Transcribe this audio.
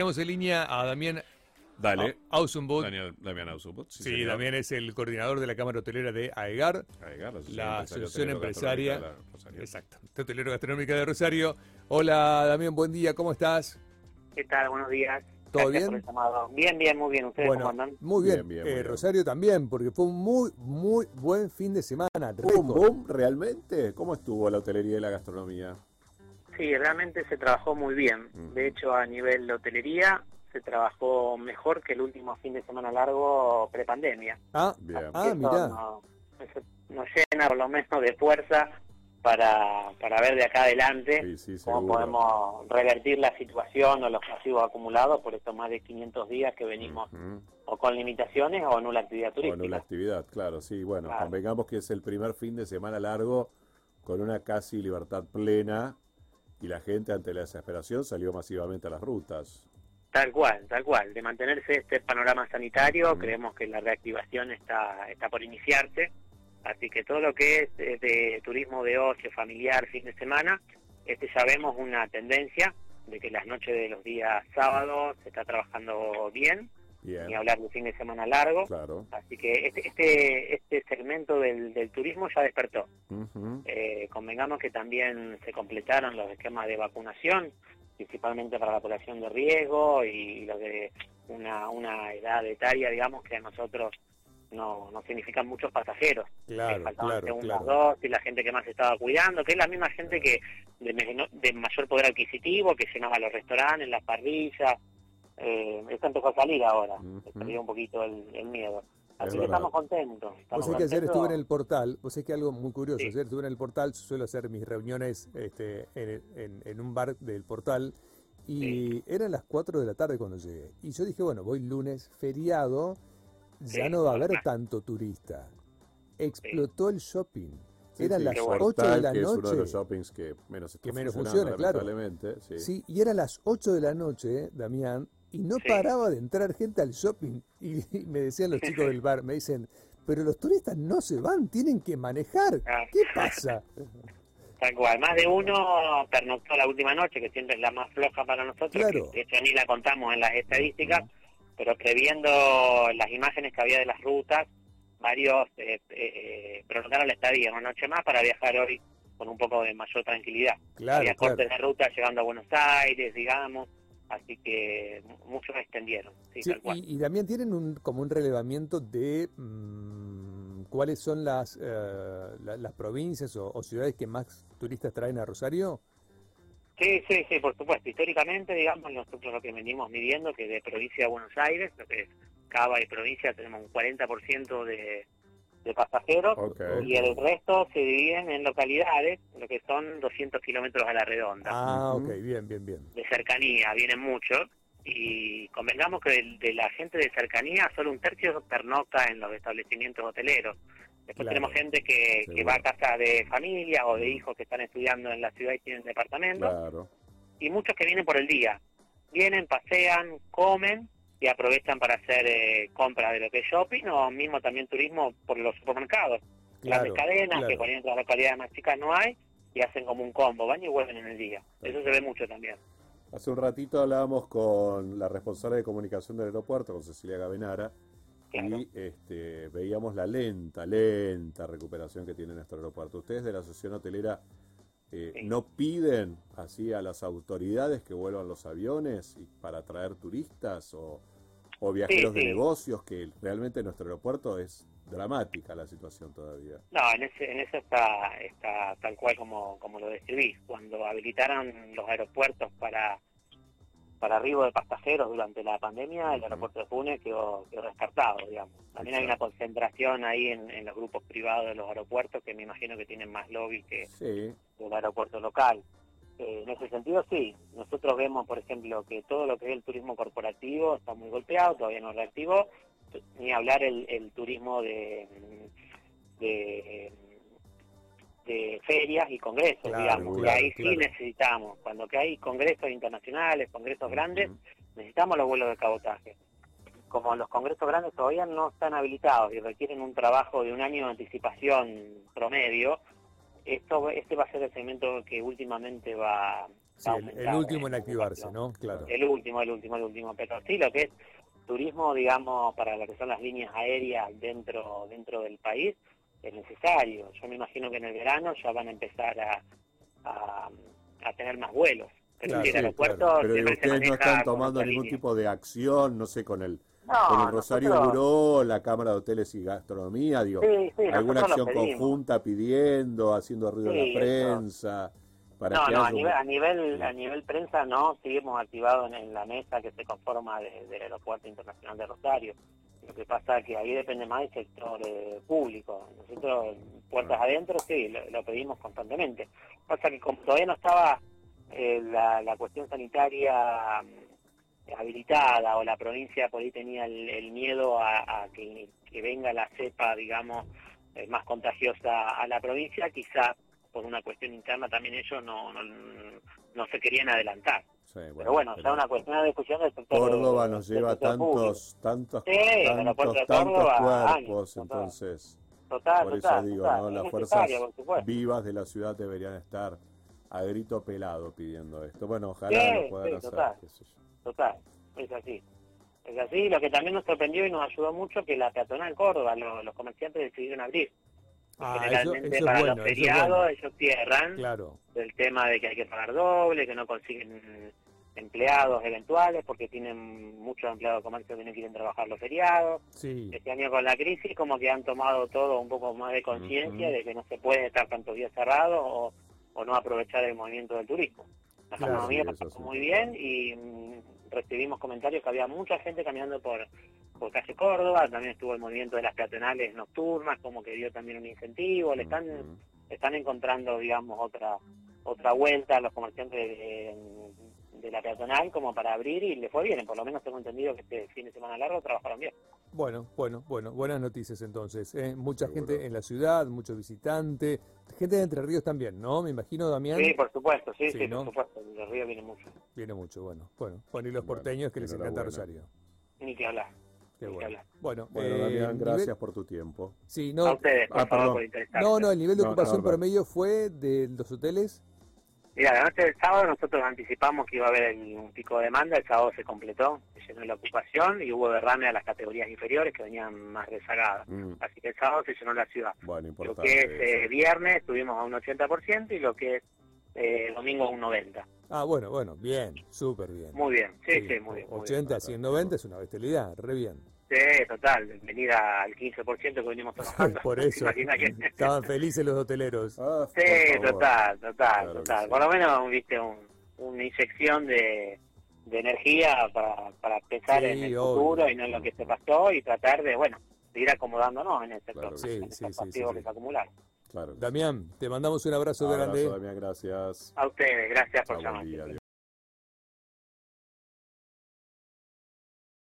Tenemos en línea a Damián Dale. Ausenbot. Daniel, Damián Ausubot. Sí, señor. Damián es el coordinador de la Cámara Hotelera de AEGAR, Aegar, la Asociación Empresaria. Gastronómica. Exacto, Hotelero Gastronómica de Rosario. Hola Damián, buen día, ¿cómo estás? ¿Qué tal? Buenos días. ¿Todo Gracias bien? Bien, bien, muy bien. ¿Ustedes cómo andan? muy bien. Bien, bien, Eh, muy bien. Rosario también, porque fue un muy, muy buen fin de semana. ¿Boom, boom? ¿Realmente? ¿Cómo estuvo la hotelería y la gastronomía? Sí, realmente se trabajó muy bien. Mm. De hecho, a nivel de hotelería se trabajó mejor que el último fin de semana largo prepandemia. Ah, Bien. ah mirá. nos llena por lo menos de fuerza para, para ver de acá adelante Sí, sí, cómo seguro. podemos revertir la situación o los pasivos acumulados por estos más de 500 días que venimos o con limitaciones o nula actividad Con turística. una actividad, claro, sí. Bueno, Claro. convengamos que es el primer fin de semana largo con una casi libertad plena y la gente ante la desesperación salió masivamente a las rutas. Tal cual, tal cual. De mantenerse este panorama sanitario, Mm. creemos que la reactivación está, está por iniciarse. Así que todo lo que es eh, de turismo de ocio, familiar, fin de semana, este ya vemos una tendencia de que las noches de los días sábados se está trabajando bien, Bien, ni hablar de fin de semana largo. claro. Así que este, este, este segmento del, del turismo ya despertó. Eh, convengamos que también se completaron los esquemas de vacunación, principalmente para la población de riesgo y los de una, una edad etaria, digamos, que a nosotros no, no significan muchos pasajeros. Claro, que faltaban claro, claro. dosis, la gente que más estaba cuidando, que es la misma gente que de, de mayor poder adquisitivo, que llenaba los restaurantes, las parrillas. Eh, esto empezó a salir ahora, se perdió un poquito el, el miedo. Es Así que verdad. estamos contentos. Vos estamos sabés que ayer estuve en el portal, vos sabés que algo muy curioso, Sí. ayer estuve en el portal, suelo hacer mis reuniones este, en, en- en un bar del portal y eran las 4 de la tarde cuando llegué. Y yo dije, bueno, voy lunes, feriado, ya Sí, no va a haber tanto turista. Explotó el shopping. Sí, eran sí, las qué 8 Portal, de la que es uno de noche. los shoppings que menos está Que menos funcionando, funciona, claro. lamentablemente, Sí. Sí, y eran las 8 de la noche, Damián, y no Sí. paraba de entrar gente al shopping. Y, y me decían los chicos del bar, me dicen, pero los turistas no se van, tienen que manejar. Ah. ¿Qué pasa? Tal cual, más de uno pernoctó la última noche, que siempre es la más floja para nosotros, Claro. que de hecho ni la contamos en las estadísticas, pero previendo las imágenes que había de las rutas, varios eh, eh, eh, prolongaron la estadía una noche más para viajar hoy con un poco de mayor tranquilidad. Claro, había claro. cortes de ruta llegando a Buenos Aires, digamos, así que mu- muchos extendieron, sí, Sí, tal cual. y, y también tienen un, como un relevamiento de mm, cuáles son las, eh, la- las provincias o, o ciudades que más turistas traen a Rosario. Sí, sí, sí, por supuesto. Históricamente, digamos, nosotros lo que venimos midiendo, que de provincia de Buenos Aires, lo que es Cava y provincia, tenemos un 40% de, de pasajeros y el resto se dividen en localidades, lo que son 200 kilómetros a la redonda. Ah, ok, bien, bien, bien. De cercanía, vienen muchos. Y convengamos que de, de la gente de cercanía, solo un tercio pernocta en los establecimientos hoteleros. Después Claro. tenemos gente que, que va a casa de familia o de hijos que están estudiando en la ciudad y tienen departamentos Claro. y muchos que vienen por el día. Vienen, pasean, comen y aprovechan para hacer eh, compras de lo que es shopping o mismo también turismo por los supermercados. Claro, Grandes cadenas claro. que por ahí en las localidades más chicas no hay y hacen como un combo, van y vuelven en el día. Eso se ve mucho también. Hace un ratito hablábamos con la responsable de comunicación del aeropuerto, con Cecilia Gavenara, y este, veíamos la lenta, lenta recuperación que tiene nuestro aeropuerto. ¿Ustedes de la Asociación Hotelera eh, Sí. no piden así a las autoridades que vuelvan los aviones y para traer turistas o, o viajeros de sí. negocios? Que realmente nuestro aeropuerto es dramática la situación todavía. No, en, ese, en eso está, está tal cual como, como lo describís. Cuando habilitaron los aeropuertos para, para arribo de pasajeros durante la pandemia, el aeropuerto de Funes quedó, quedó descartado, digamos. También hay una concentración ahí en, en los grupos privados de los aeropuertos que me imagino que tienen más lobby que Sí, el aeropuerto local. Eh, en ese sentido, sí. Nosotros vemos, por ejemplo, que todo lo que es el turismo corporativo está muy golpeado, todavía no reactivó, ni hablar el, el turismo de, de, de ferias y congresos, Claro, digamos. claro, y ahí claro. sí necesitamos, cuando que hay congresos internacionales, congresos grandes, necesitamos los vuelos de cabotaje. Como los congresos grandes todavía no están habilitados y requieren un trabajo de un año de anticipación promedio, esto este va a ser el segmento que últimamente va, Sí, el, último en activarse, ¿no? Claro. El último, el último, el último. Pero sí, lo que es turismo, digamos, para lo que son las líneas aéreas dentro dentro del país, es necesario. Yo me imagino que en el verano ya van a empezar a, a, tener más vuelos. Pero, el aeropuerto Pero ustedes no están tomando ningún tipo de acción, no sé, con el, con el Rosario Buró, la Cámara de Hoteles y Gastronomía, digo, alguna acción conjunta pidiendo, haciendo ruido en la prensa. Para no, no, a nivel, a nivel, a nivel prensa no, seguimos activados en, la mesa que se conforma del Aeropuerto Internacional de Rosario. Lo que pasa es que ahí depende más del sector eh, público. Nosotros, puertas ah. adentro, sí, lo, pedimos constantemente. Pasa que como todavía no estaba eh, la, la cuestión sanitaria habilitada o la provincia por ahí tenía el, miedo a, que, venga la cepa, digamos, eh, más contagiosa a la provincia, quizá por una cuestión interna también ellos no, no, se querían adelantar. pero bueno, ya una cuestión de discusión del sector Córdoba nos lleva tantos, tantos, tantos, tantos cuerpos, entonces... Total, por eso digo, ¿no? las fuerzas vivas de la ciudad deberían estar a grito pelado pidiendo esto. Bueno, ojalá lo puedan hacer. Total, es así. Es así, lo que también nos sorprendió y nos ayudó mucho que la peatonal Córdoba, los comerciantes decidieron abrir. Ah, Generalmente para los feriados ellos cierran claro. del tema de que hay que pagar doble, que no consiguen empleados eventuales porque tienen muchos empleados de comercio que no quieren trabajar los feriados. Este año con la crisis como que han tomado todo un poco más de conciencia de que no se puede estar tantos días cerrados o, no aprovechar el movimiento del turismo. La economía pasó muy bien y recibimos comentarios que había mucha gente caminando por por calle Córdoba, también estuvo el movimiento de las peatonales nocturnas, como que dio también un incentivo, le están, están encontrando, digamos, otra otra vuelta a los comerciantes de, la peatonal como para abrir y le fue bien, por lo menos tengo entendido que este fin de semana largo trabajaron bien. Bueno, bueno, bueno, buenas noticias entonces. ¿eh? Mucha gente en la ciudad, muchos visitantes, gente de Entre Ríos también, ¿no? Me imagino, Damián. Sí, por supuesto, sí, sí, por supuesto. De Ríos viene mucho. Viene mucho, bueno. Bueno, bueno y los porteños que les encanta Rosario. Ni que hablar. bueno. Bueno, Damián, eh, gracias por tu tiempo. Sí, no, a ustedes, por ah, favor, por interesarse. No, no, el nivel de ocupación promedio fue de los hoteles. Mira, la noche del sábado nosotros anticipamos que iba a haber un pico de demanda, el sábado se completó, se llenó la ocupación y hubo derrame a las categorías inferiores que venían más rezagadas. Mm. Así que el sábado se llenó la ciudad. Bueno, lo que es eh, viernes estuvimos a un 80% y lo que es eh, domingo a un 90%. Ah, bueno, bueno, bien, súper bien. Muy bien, sí, sí, muy bien. 80, 190 es una bestialidad, re bien. Sí, total, venida al 15% que venimos trabajando. Por eso, estaban felices los hoteleros. Ah, sí, total, total, total. Por lo menos, viste, una inyección de, de energía para, para pensar en el futuro y no en lo que se pasó y tratar de, bueno, de ir acomodándonos en el sector, sí, en sí, sí, que se acumularon. Damián, te mandamos un abrazo, abrazo grande. Damián, gracias. A ustedes, gracias por llamar.